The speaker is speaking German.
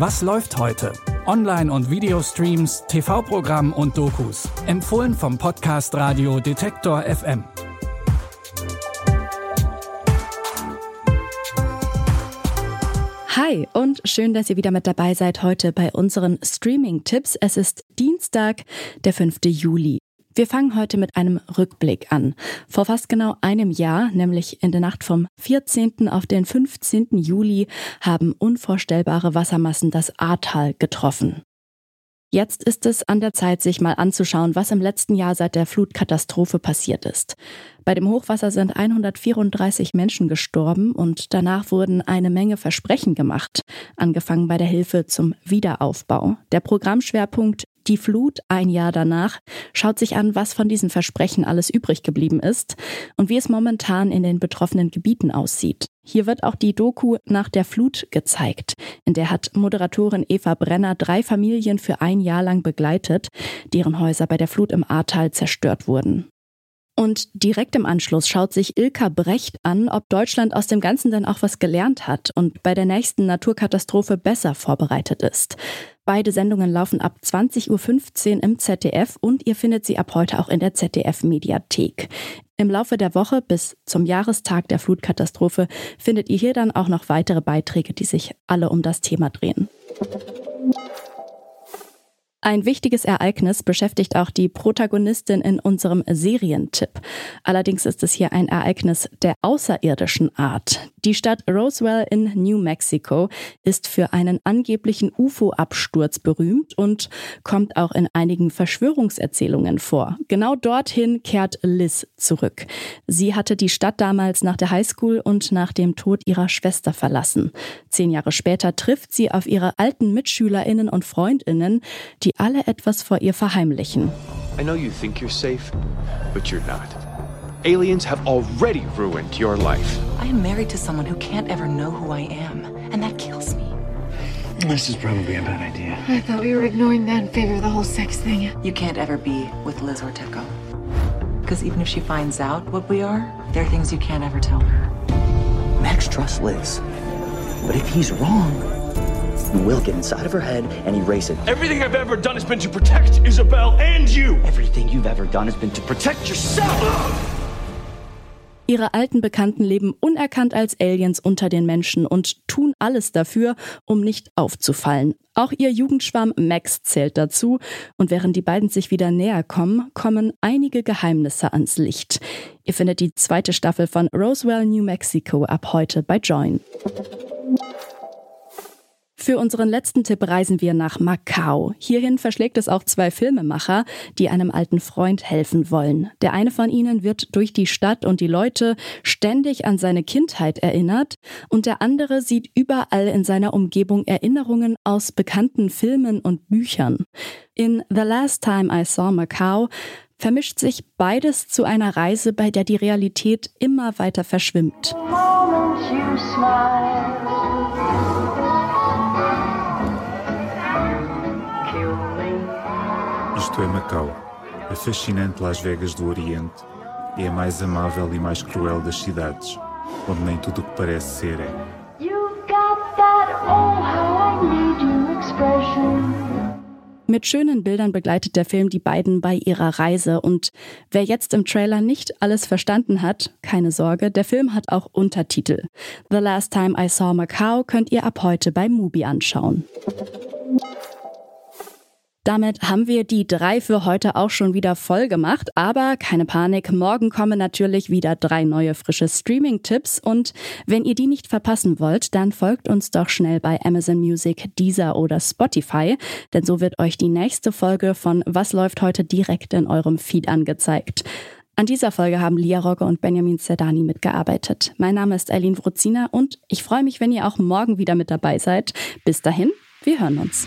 Was läuft heute? Online- und Videostreams, TV-Programm und Dokus. Empfohlen vom Podcast Radio Detektor FM. Hi und schön, dass ihr wieder mit dabei seid heute bei unseren Streaming-Tipps. Es ist Dienstag, der 5. Juli. Wir fangen heute mit einem Rückblick an. Vor fast genau einem Jahr, nämlich in der Nacht vom 14. auf den 15. Juli, haben unvorstellbare Wassermassen das Ahrtal getroffen. Jetzt ist es an der Zeit, sich mal anzuschauen, was im letzten Jahr seit der Flutkatastrophe passiert ist. Bei dem Hochwasser sind 134 Menschen gestorben und danach wurden eine Menge Versprechen gemacht, angefangen bei der Hilfe zum Wiederaufbau. Der Programmschwerpunkt die Flut ein Jahr danach schaut sich an, was von diesen Versprechen alles übrig geblieben ist und wie es momentan in den betroffenen Gebieten aussieht. Hier wird auch die Doku nach der Flut gezeigt. In der hat Moderatorin Eva Brenner drei Familien für ein Jahr lang begleitet, deren Häuser bei der Flut im Ahrtal zerstört wurden. Und direkt im Anschluss schaut sich Ilka Brecht an, ob Deutschland aus dem Ganzen dann auch was gelernt hat und bei der nächsten Naturkatastrophe besser vorbereitet ist. Beide Sendungen laufen ab 20.15 Uhr im ZDF und ihr findet sie ab heute auch in der ZDF-Mediathek. Im Laufe der Woche bis zum Jahrestag der Flutkatastrophe findet ihr hier dann auch noch weitere Beiträge, die sich alle um das Thema drehen. Ein wichtiges Ereignis beschäftigt auch die Protagonistin in unserem Serientipp. Allerdings ist es hier ein Ereignis der außerirdischen Art. Die Stadt Roswell in New Mexico ist für einen angeblichen UFO-Absturz berühmt und kommt auch in einigen Verschwörungserzählungen vor. Genau dorthin kehrt Liz zurück. Sie hatte die Stadt damals nach der Highschool und nach dem Tod ihrer Schwester verlassen. Zehn Jahre später trifft sie auf ihre alten Mitschülerinnen und Freundinnen, die die alle etwas vor ihr verheimlichen. I know you think you're safe, but you're not. Aliens have already ruined your life. I am married to someone who can't ever know who I am, and that kills me. This is probably a bad idea. I thought we were ignoring that in favor of the whole sex thing. You can't ever be with Liz Orteco. Because even if she finds out what we are, there are things you can't ever tell her. Max trusts Liz. But if he's wrong, you will get inside of her head and erase it. Everything I've ever done has been to protect Isabel and you. Everything you've ever done has been to protect yourself. Ihre alten Bekannten leben unerkannt als Aliens unter den Menschen und tun alles dafür, um nicht aufzufallen. Auch ihr Jugendschwarm Max zählt dazu. Und während die beiden sich wieder näher kommen, kommen einige Geheimnisse ans Licht. Ihr findet die zweite Staffel von Roswell, New Mexico ab heute bei Join. Für unseren letzten Tipp reisen wir nach Macau. Hierhin verschlägt es auch zwei Filmemacher, die einem alten Freund helfen wollen. Der eine von ihnen wird durch die Stadt und die Leute ständig an seine Kindheit erinnert und der andere sieht überall in seiner Umgebung Erinnerungen aus bekannten Filmen und Büchern. In The Last Time I Saw Macau vermischt sich beides zu einer Reise, bei der die Realität immer weiter verschwimmt. É Macau, a fascinante Las Vegas do Oriente. É a mais amável e mais cruel das cidades, onde nem tudo o que parece ser é. Mit schönen Bildern begleitet der Film die beiden bei ihrer Reise. Und wer jetzt im Trailer nicht alles verstanden hat, keine Sorge, der Film hat auch Untertitel. The Last Time I Saw Macau könnt ihr ab heute bei Mubi anschauen. Damit haben wir die drei für heute auch schon wieder voll gemacht. Aber keine Panik, morgen kommen natürlich wieder drei neue frische Streaming-Tipps. Und wenn ihr die nicht verpassen wollt, dann folgt uns doch schnell bei Amazon Music, Deezer oder Spotify. Denn so wird euch die nächste Folge von Was läuft heute direkt in eurem Feed angezeigt. An dieser Folge haben Lia Rogge und Benjamin Zerdani mitgearbeitet. Mein Name ist Eileen Wruzina und ich freue mich, wenn ihr auch morgen wieder mit dabei seid. Bis dahin, wir hören uns.